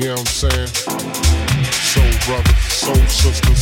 You know what I'm saying? Soul brother, soul sister.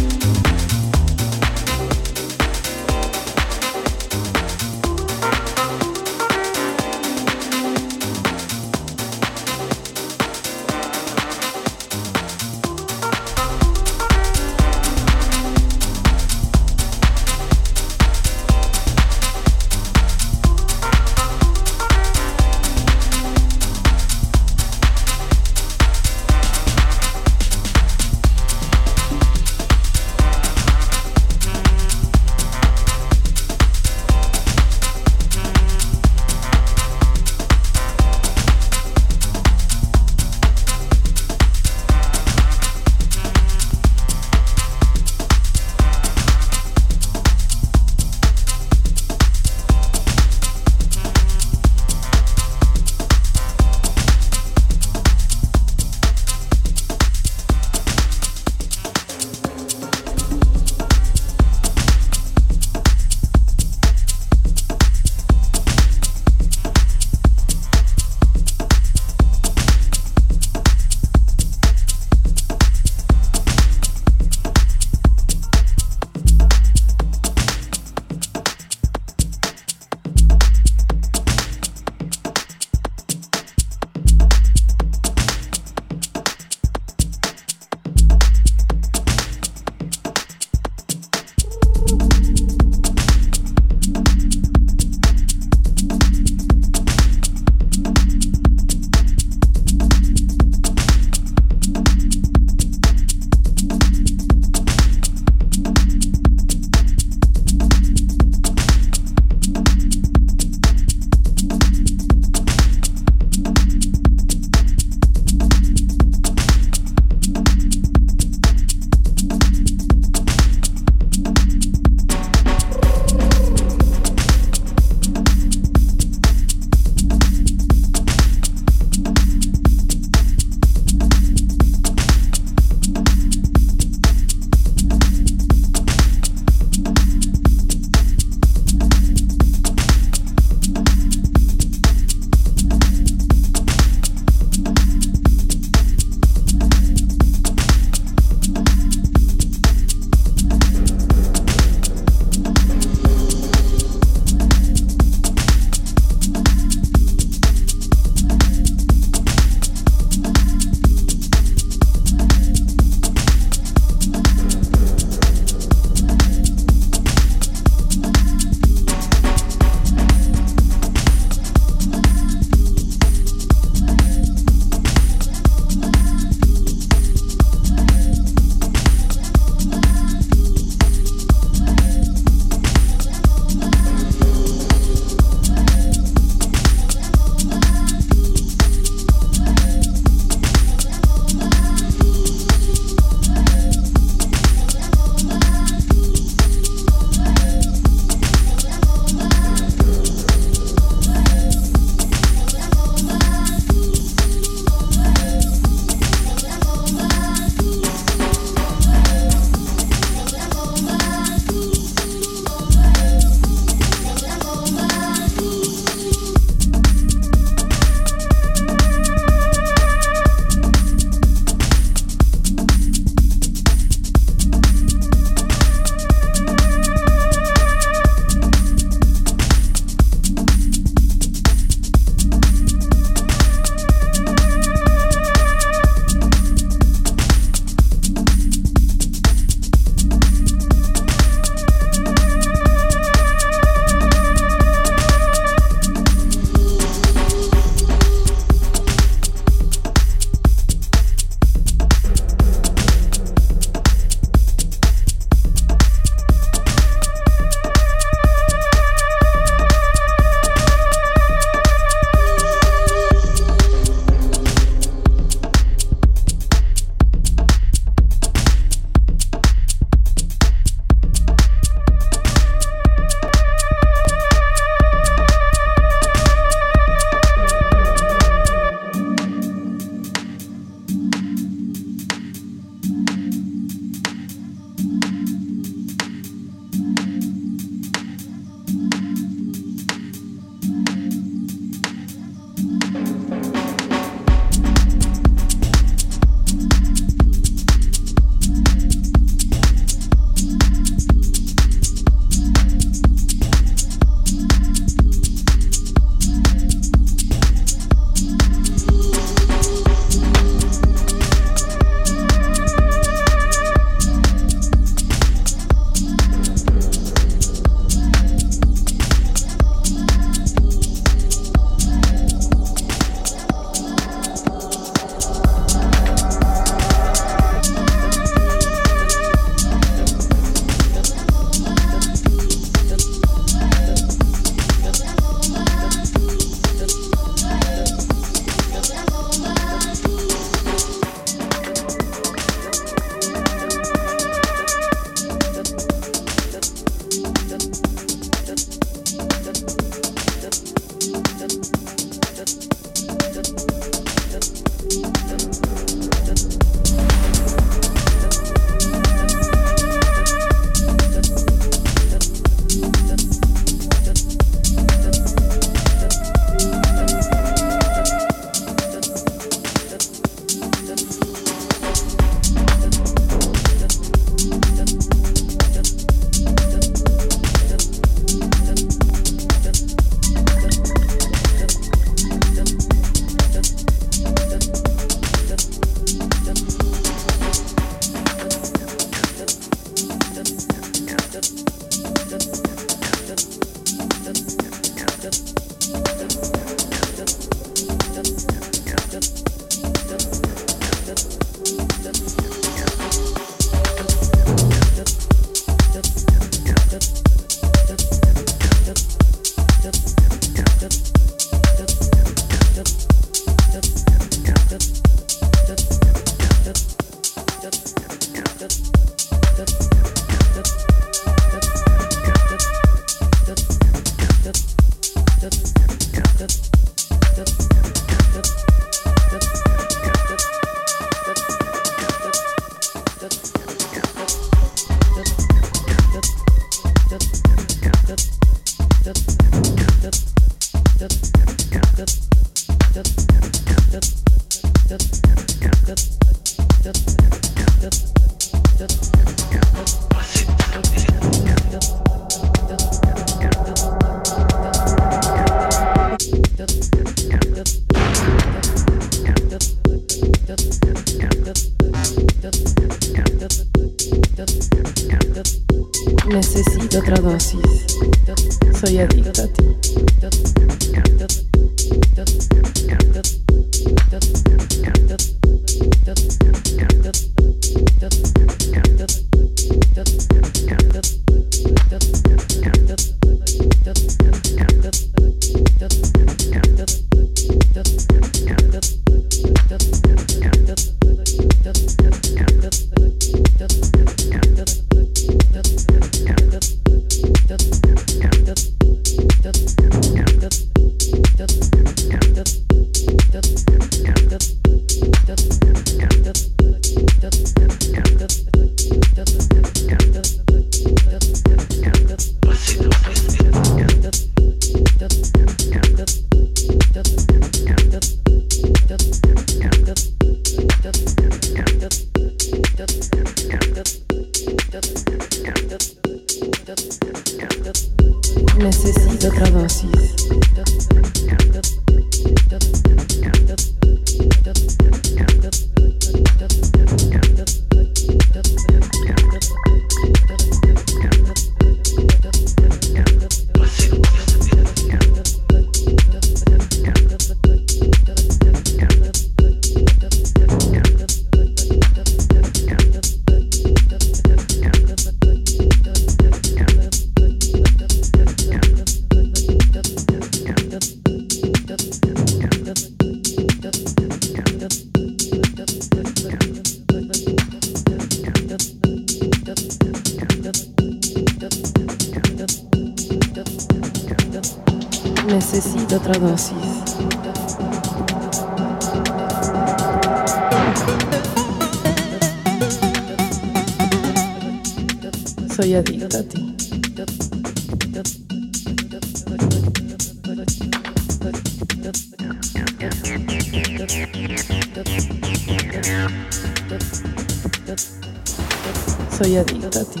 Soy adicta a ti.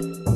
Move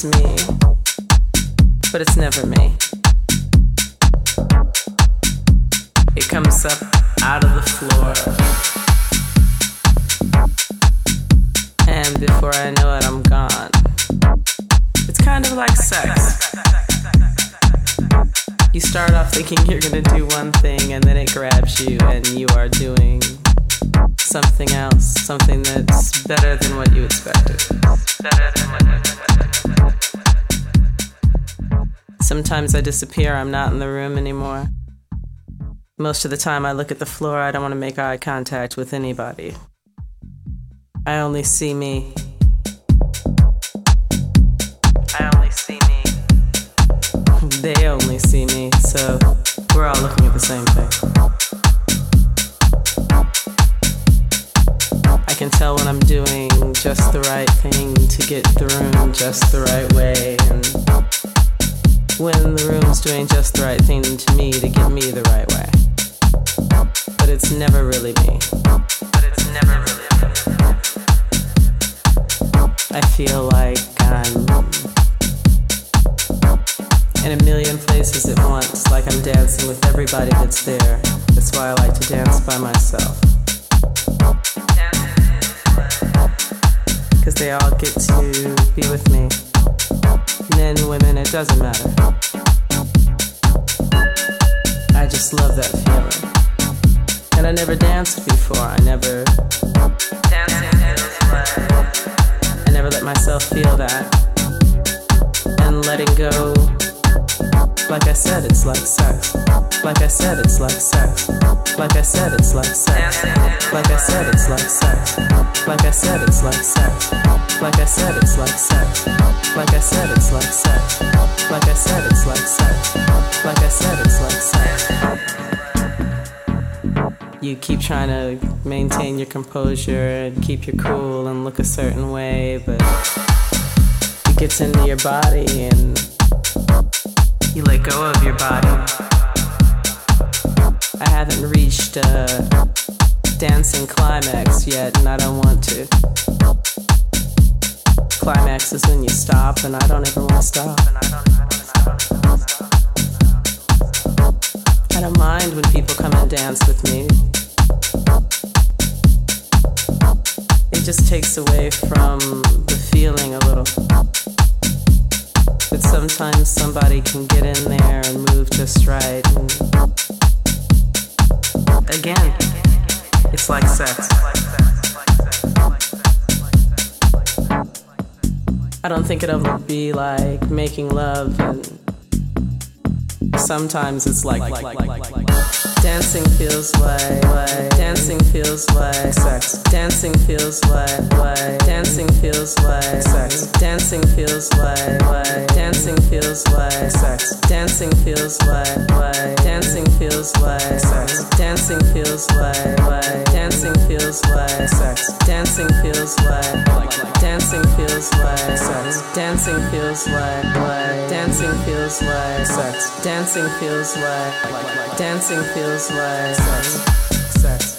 it's me, but it's never me. It comes up out of the floor. And before I know it, I'm gone. It's kind of like sex. You start off thinking you're gonna do one thing, and then it grabs you, and you are doing something else, something that's better than what you expected. Sometimes I disappear, I'm not in the room anymore. Most of the time, I look at the floor, I don't want to make eye contact with anybody. I only see me. I only see me. They only see me, so we're all looking at the same thing. Can tell when I'm doing just the right thing to get the room just the right way, and when the room's doing just the right thing to me to get me the right way. But it's never really me. But it's never really me. I feel like I'm in a million places at once, like I'm dancing with everybody that's there. That's why I like to dance by myself. Because they all get to be with me. Men, women, it doesn't matter. I just love that feeling. And I never danced before. I never. I never let myself feel that. And letting go like I said, it's like sex. Like I said, it's like sex. Like I said, it's like sex. Like I said, it's like sex. Like I said, it's like sex. Like I said, it's like sex. Like I said, it's like sex. Like I said, it's like sex. Like I said, it's like sex. You keep trying to maintain your composure and keep your cool and look a certain way, but it gets into your body and you let go of your body. I haven't reached a dancing climax yet, and I don't want to. Climax is when you stop, and I don't ever want to stop. I don't mind when people come and dance with me. It just takes away from the feeling a little. But sometimes somebody can get in there and move just right. And again, it's like sex. I don't think it'll be like making love and sometimes it's like, like, like, like, like dancing feels like, like dancing feels like sex. Dancing feels like like dancing feels like sex. Dancing feels like like dancing feels like sex. Dancing feels like like dancing feels like sex. Dancing feels like like dancing feels like sex. Dancing feels like like dancing feels like sex. Dancing feels like like dancing feels like sex. Dancing feels like like dancing feels like sex. Sex